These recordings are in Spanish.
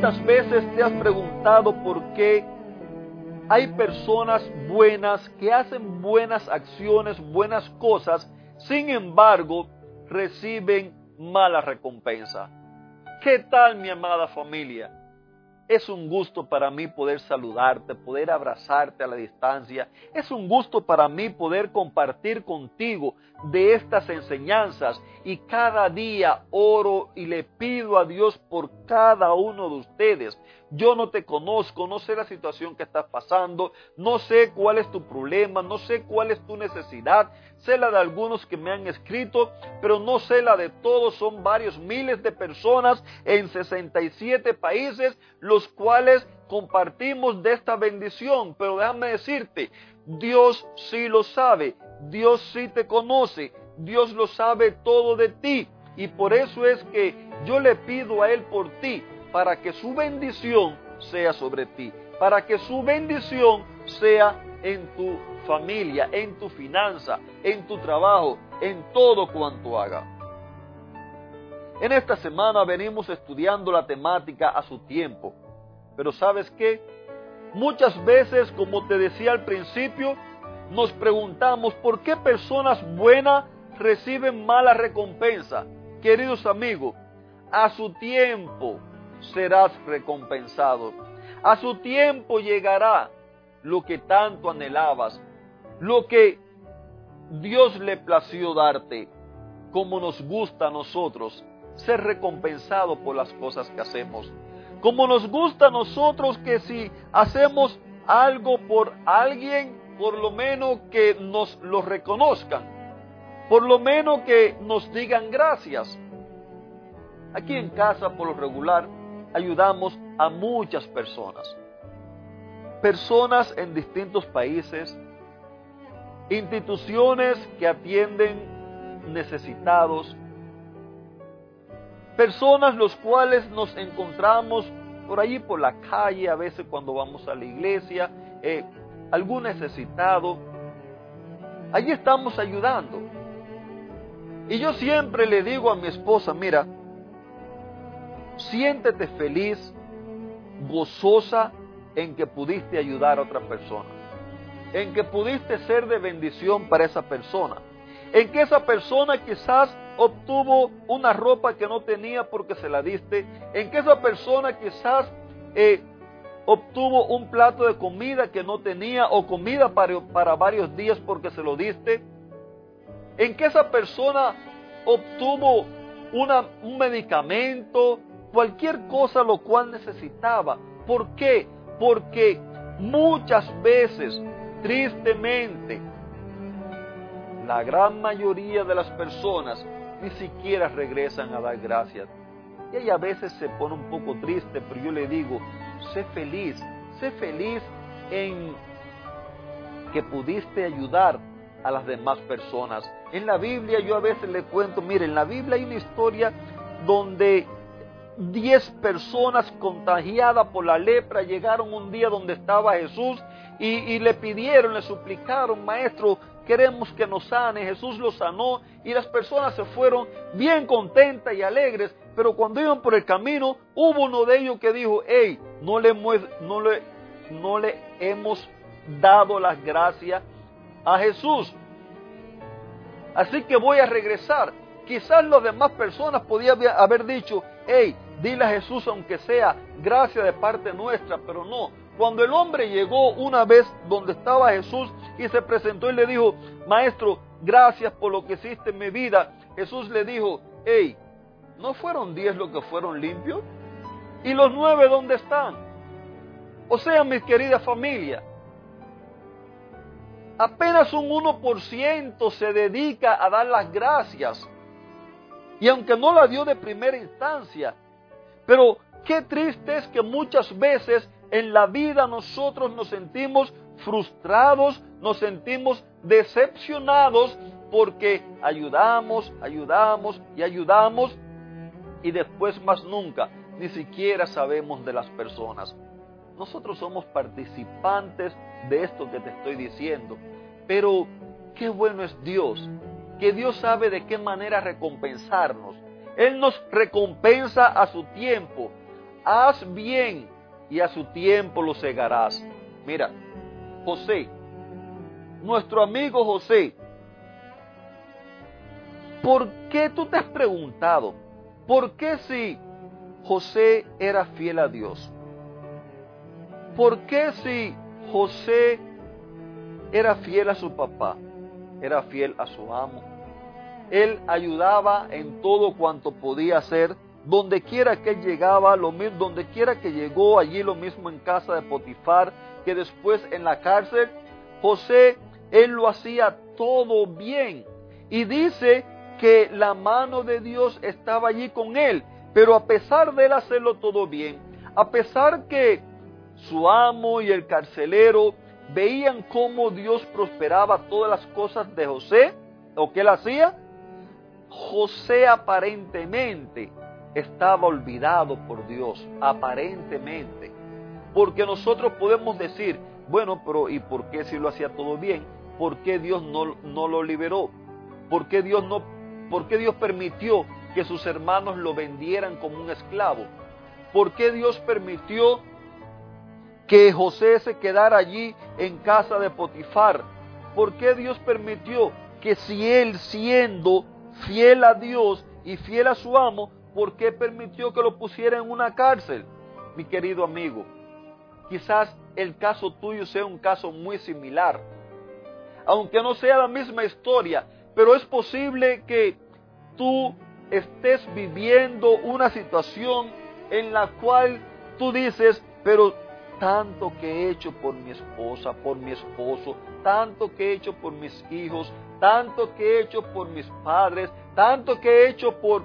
¿Cuántas veces te has preguntado por qué hay personas buenas que hacen buenas acciones, buenas cosas, sin embargo reciben mala recompensa? ¿Qué tal mi amada familia? Es un gusto para mí poder saludarte, poder abrazarte a la distancia. Es un gusto para mí poder compartir contigo de estas enseñanzas y cada día oro y le pido a Dios por cada uno de ustedes. Yo no te conozco, no sé la situación que estás pasando, no sé cuál es tu problema, no sé cuál es tu necesidad, sé la de algunos que me han escrito, pero no sé la de todos, son varios miles de personas en 67 países, los cuales compartimos de esta bendición, pero déjame decirte, Dios sí lo sabe, Dios sí te conoce, Dios lo sabe todo de ti, y por eso es que yo le pido a Él por ti, para que su bendición sea sobre ti, para que su bendición sea en tu familia, en tu finanza, en tu trabajo, en todo cuanto haga. En esta semana venimos estudiando la temática a su tiempo, pero ¿sabes qué? Muchas veces, como te decía al principio, nos preguntamos por qué personas buenas reciben mala recompensa. Queridos amigos, a su tiempo serás recompensado. A su tiempo llegará lo que tanto anhelabas, lo que Dios le plació darte, como nos gusta a nosotros ser recompensado por las cosas que hacemos. Como nos gusta a nosotros que si hacemos algo por alguien, por lo menos que nos lo reconozcan, por lo menos que nos digan gracias. Aquí en casa, por lo regular, ayudamos a muchas personas. Personas en distintos países, instituciones que atienden necesitados, personas los cuales nos encontramos por allí por la calle, a veces cuando vamos a la iglesia, eh, algún necesitado. Allí estamos ayudando. Y yo siempre le digo a mi esposa, mira, siéntete feliz, gozosa en que pudiste ayudar a otra persona, en que pudiste ser de bendición para esa persona, en que esa persona quizás obtuvo una ropa que no tenía porque se la diste, en que esa persona quizás eh, obtuvo un plato de comida que no tenía o comida para, para varios días porque se lo diste, en que esa persona obtuvo un medicamento, cualquier cosa lo cual necesitaba. ¿Por qué? Porque muchas veces, tristemente, la gran mayoría de las personas ni siquiera regresan a dar gracias. Y ella a veces se pone un poco triste, pero yo le digo, sé feliz, sé feliz en que pudiste ayudar a las demás personas. En la Biblia yo a veces le cuento, mire, en la Biblia hay una historia donde diez personas contagiadas por la lepra llegaron un día donde estaba Jesús y, le pidieron, le suplicaron, maestro, queremos que nos sane. Jesús los sanó y las personas se fueron bien contentas y alegres, pero cuando iban por el camino hubo uno de ellos que dijo, hey, no le, no le, no le hemos dado las gracias a Jesús. Así que voy a regresar. Quizás las demás personas podían haber dicho, hey, dile a Jesús aunque sea gracia de parte nuestra, pero no. Cuando el hombre llegó una vez donde estaba Jesús y se presentó y le dijo, maestro, gracias por lo que hiciste en mi vida, Jesús le dijo, hey, ¿no fueron diez los que fueron limpios? ¿Y los nueve dónde están? O sea, mi querida familia, apenas un 1% se dedica a dar las gracias. Y aunque no la dio de primera instancia, pero qué triste es que muchas veces en la vida nosotros nos sentimos frustrados, nos sentimos decepcionados porque ayudamos, ayudamos y ayudamos y después más nunca ni siquiera sabemos de las personas. Nosotros somos participantes de esto que te estoy diciendo, pero qué bueno es Dios, que Dios sabe de qué manera recompensarnos. Él nos recompensa a su tiempo. Haz bien y a su tiempo lo cegarás. Mira, José, nuestro amigo José, ¿por qué tú te has preguntado? ¿Por qué si José era fiel a Dios? ¿Por qué si José era fiel a su papá? Era fiel a su amo. Él ayudaba en todo cuanto podía hacer. Donde quiera que llegaba, lo mismo, donde quiera que llegó, allí lo mismo en casa de Potifar, que después en la cárcel, José, él lo hacía todo bien. Y dice que la mano de Dios estaba allí con él. Pero a pesar de él hacerlo todo bien, a pesar que su amo y el carcelero veían cómo Dios prosperaba todas las cosas de José, o que él hacía, José aparentemente estaba olvidado por Dios, aparentemente. Porque nosotros podemos decir, bueno, pero ¿y por qué si lo hacía todo bien? ¿Por qué Dios no, no lo liberó? ¿Por qué, Dios no, ¿Por qué Dios permitió que sus hermanos lo vendieran como un esclavo? ¿Por qué Dios permitió que José se quedara allí en casa de Potifar? ¿Por qué Dios permitió que si él siendo fiel a Dios y fiel a su amo, ¿por qué permitió que lo pusiera en una cárcel? Mi querido amigo, quizás el caso tuyo sea un caso muy similar. Aunque no sea la misma historia, pero es posible que tú estés viviendo una situación en la cual tú dices, pero tanto que he hecho por mi esposa, por mi esposo, tanto que he hecho por mis hijos, tanto que he hecho por mis padres, tanto que he hecho por,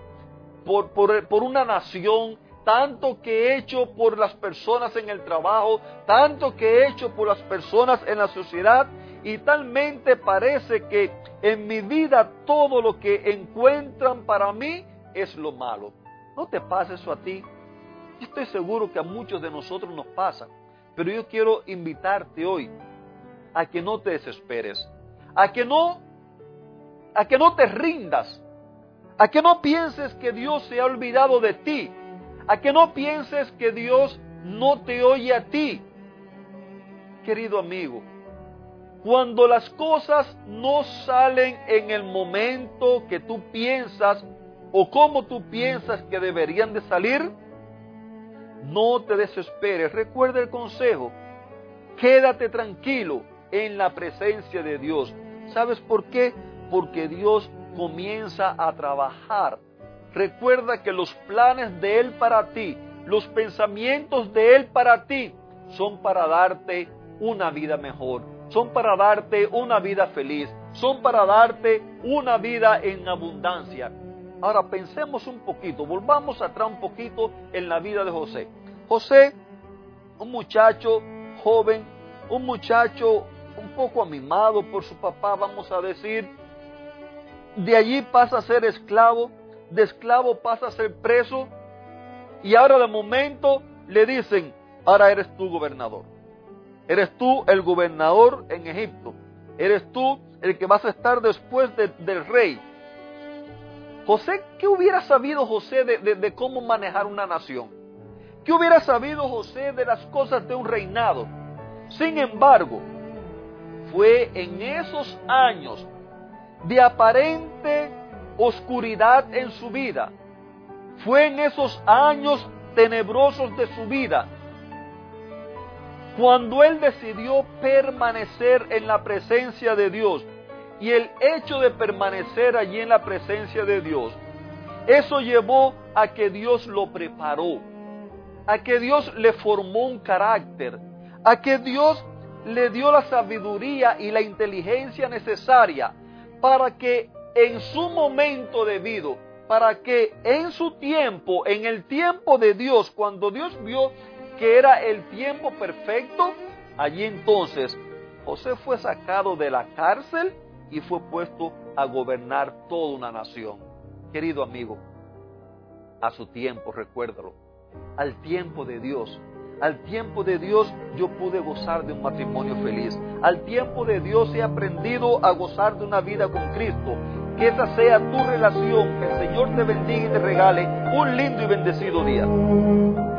por, por, por una nación, tanto que he hecho por las personas en el trabajo, tanto que he hecho por las personas en la sociedad, y talmente parece que en mi vida todo lo que encuentran para mí es lo malo. ¿No te pasa eso a ti? Estoy seguro que a muchos de nosotros nos pasa, pero yo quiero invitarte hoy a que no te desesperes, a que no a que no te rindas, a que no pienses que Dios se ha olvidado de ti, a que no pienses que Dios no te oye a ti. Querido amigo, cuando las cosas no salen en el momento que tú piensas o como tú piensas que deberían de salir, no te desesperes. Recuerda el consejo. Quédate tranquilo en la presencia de Dios. ¿Sabes por qué? Porque Dios comienza a trabajar. Recuerda que los planes de Él para ti, los pensamientos de Él para ti, son para darte una vida mejor son para darte una vida feliz, son para darte una vida en abundancia. Ahora pensemos un poquito, volvamos atrás un poquito en la vida de José. José, un muchacho joven, un muchacho un poco amimado por su papá, vamos a decir, de allí pasa a ser esclavo, de esclavo pasa a ser preso, y ahora de momento le dicen, ahora eres tu gobernador. Eres tú el gobernador en Egipto. Eres tú el que vas a estar después del rey. José, ¿qué hubiera sabido José de, cómo manejar una nación? ¿Qué hubiera sabido José de las cosas de un reinado? Sin embargo, fue en esos años de aparente oscuridad en su vida, fue en esos años tenebrosos de su vida, cuando él decidió permanecer en la presencia de Dios y el hecho de permanecer allí en la presencia de Dios, eso llevó a que Dios lo preparó, a que Dios le formó un carácter, a que Dios le dio la sabiduría y la inteligencia necesaria para que en su momento debido para que en su tiempo, en el tiempo de Dios, cuando Dios vio que era el tiempo perfecto, allí entonces José fue sacado de la cárcel y fue puesto a gobernar toda una nación. Querido amigo, a su tiempo, recuérdalo, al tiempo de Dios, al tiempo de Dios yo pude gozar de un matrimonio feliz. Al tiempo de Dios he aprendido a gozar de una vida con Cristo. Que esa sea tu relación. Que el Señor te bendiga y te regale un lindo y bendecido día.